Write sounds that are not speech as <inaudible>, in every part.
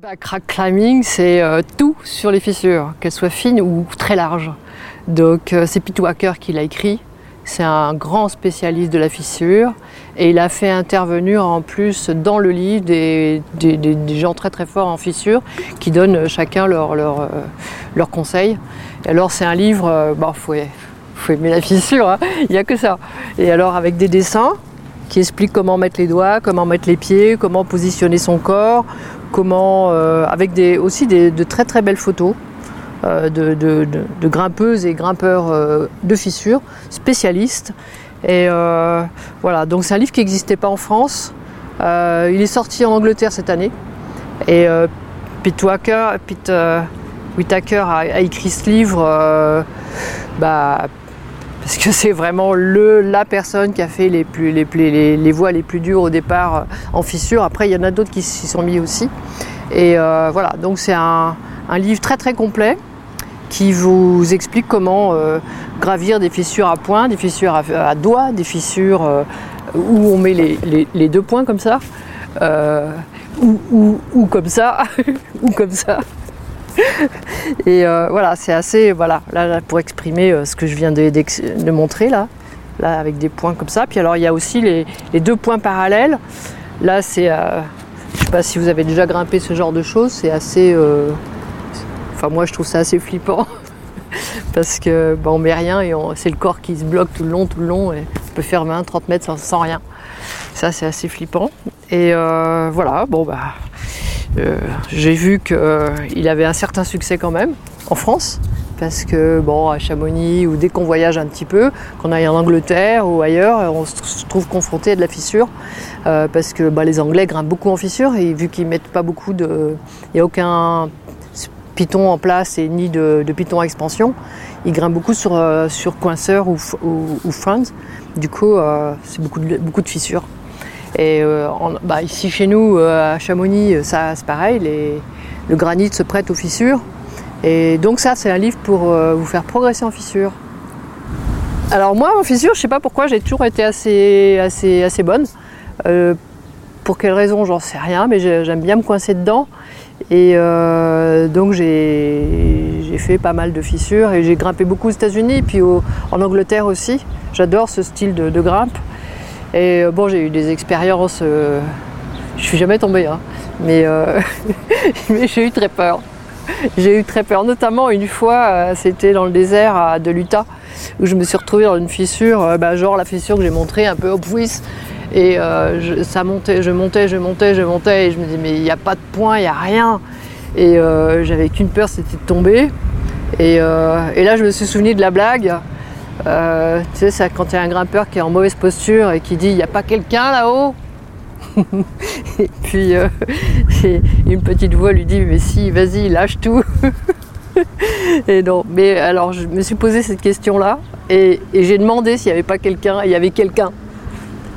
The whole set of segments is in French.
bah, Crack climbing, c'est euh, tout sur les fissures, qu'elles soient fines ou très larges. Donc euh, c'est Pete Wacker qui l'a écrit. C'est un grand spécialiste de la fissure et il a fait intervenir en plus dans le livre des, gens très très forts en fissure qui donnent chacun leurs leur, leur euh, conseils. alors c'est un livre, il faut, faut, aimer la fissure, hein. il n'y a que ça. Et alors avec des dessins qui expliquent comment mettre les doigts, comment mettre les pieds, comment positionner son corps, comment, euh, avec des, aussi de très très belles photos euh, de, grimpeuses et grimpeurs euh, de fissures, spécialistes. Et voilà, donc c'est un livre qui n'existait pas en France. il est sorti en Angleterre cette année. Et Pete Wacker, Pete Whitaker a, écrit ce livre bah, parce que c'est vraiment le, la personne qui a fait les, plus, les, voies les plus dures au départ euh, en fissure. Après, il y en a d'autres qui s'y sont mis aussi. Et euh, voilà, donc c'est un, un, livre très très complet qui vous explique comment euh, gravir des fissures à points, des fissures à, doigts, des fissures où on met les, les, deux points comme ça, ou, ou comme ça, <laughs> ou comme ça. Et euh, voilà, c'est assez, voilà, là, pour exprimer euh, ce que je viens de, montrer là, là, avec des points comme ça. Puis alors il y a aussi les, deux points parallèles. Là, c'est, euh, je sais pas si vous avez déjà grimpé ce genre de choses, c'est assez, enfin moi je trouve ça assez flippant. <laughs> Parce que bah, on met rien et c'est le corps qui se bloque tout le long, tout le long, et on peut faire 20-30 mètres sans, sans, rien. Ça c'est assez flippant. Et voilà, bon bah euh, j'ai vu qu'il euh, avait un certain succès quand même en France, parce que bon, à Chamonix ou dès qu'on voyage un petit peu, qu'on aille en Angleterre ou ailleurs, on se trouve confronté à de la fissure, euh, parce que bah, les Anglais grimpent beaucoup en fissure et vu qu'ils mettent pas beaucoup de, il n'y a aucun piton en place et ni de, de piton à expansion, ils grimpent beaucoup sur, sur coinceur ou, ou. Du coup, c'est beaucoup beaucoup de fissures. Et euh, bah, ici chez nous, euh, à Chamonix, euh, ça c'est pareil, le granit se prête aux fissures. Et donc ça, c'est un livre pour vous faire progresser en fissure. Alors moi, en fissure, je sais pas pourquoi, j'ai toujours été assez, assez, assez bonne. pour quelle raison, j'en sais rien, mais j'aime bien me coincer dedans. Et donc j'ai fait pas mal de fissures et j'ai grimpé beaucoup aux États-Unis, puis en Angleterre aussi. J'adore ce style de grimpe. Et euh, bon, j'ai eu des expériences. Euh, je suis jamais tombée, hein, mais, euh, <laughs> mais j'ai eu très peur. J'ai eu très peur, notamment une fois, c'était dans le désert de l'Utah, où je me suis retrouvée dans une fissure, bah, genre la fissure que j'ai montrée un peu puisse. Et ça montait, je montais, je montais, je montais, et je me disais, mais il n'y a pas de point, il n'y a rien. Et j'avais qu'une peur, c'était de tomber. Et, et, là, je me suis souvenu de la blague. Euh, tu sais, ça, quand il y a un grimpeur qui est en mauvaise posture et qui dit il n'y a pas quelqu'un là-haut? <laughs> Et puis euh, une petite voix lui dit mais si, vas-y, lâche tout. <laughs> et non, mais alors je me suis posé cette question-là et, j'ai demandé s'il n'y avait pas quelqu'un, il y avait quelqu'un.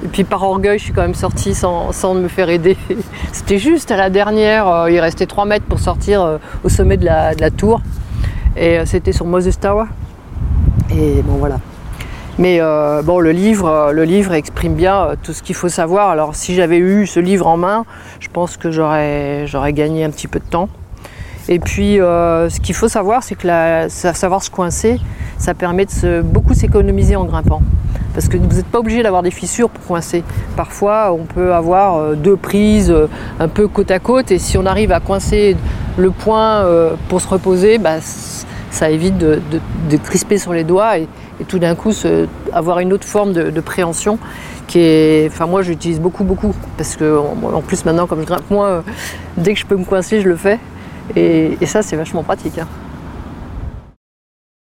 Et puis par orgueil, je suis quand même sortie sans, sans me faire aider. <laughs> C'était juste à la dernière, euh, il restait 3 mètres pour sortir au sommet de la, de la tour. Et c'était sur Moses Tower. Mais euh, bon, le livre, euh, le livre exprime bien euh, tout ce qu'il faut savoir. Alors si j'avais eu ce livre en main, je pense que j'aurais, gagné un petit peu de temps. Et puis ce qu'il faut savoir, c'est que savoir se coincer, ça permet de beaucoup s'économiser en grimpant. Parce que vous n'êtes pas obligé d'avoir des fissures pour coincer. Parfois, on peut avoir deux prises un peu côte à côte, et si on arrive à coincer le point pour se reposer, bah, ça évite de, crisper sur les doigts et, tout d'un coup avoir une autre forme de, préhension qui est. Moi j'utilise beaucoup, beaucoup parce que en, plus maintenant, comme je grimpe moi, dès que je peux me coincer, je le fais et, ça c'est vachement pratique. Hein.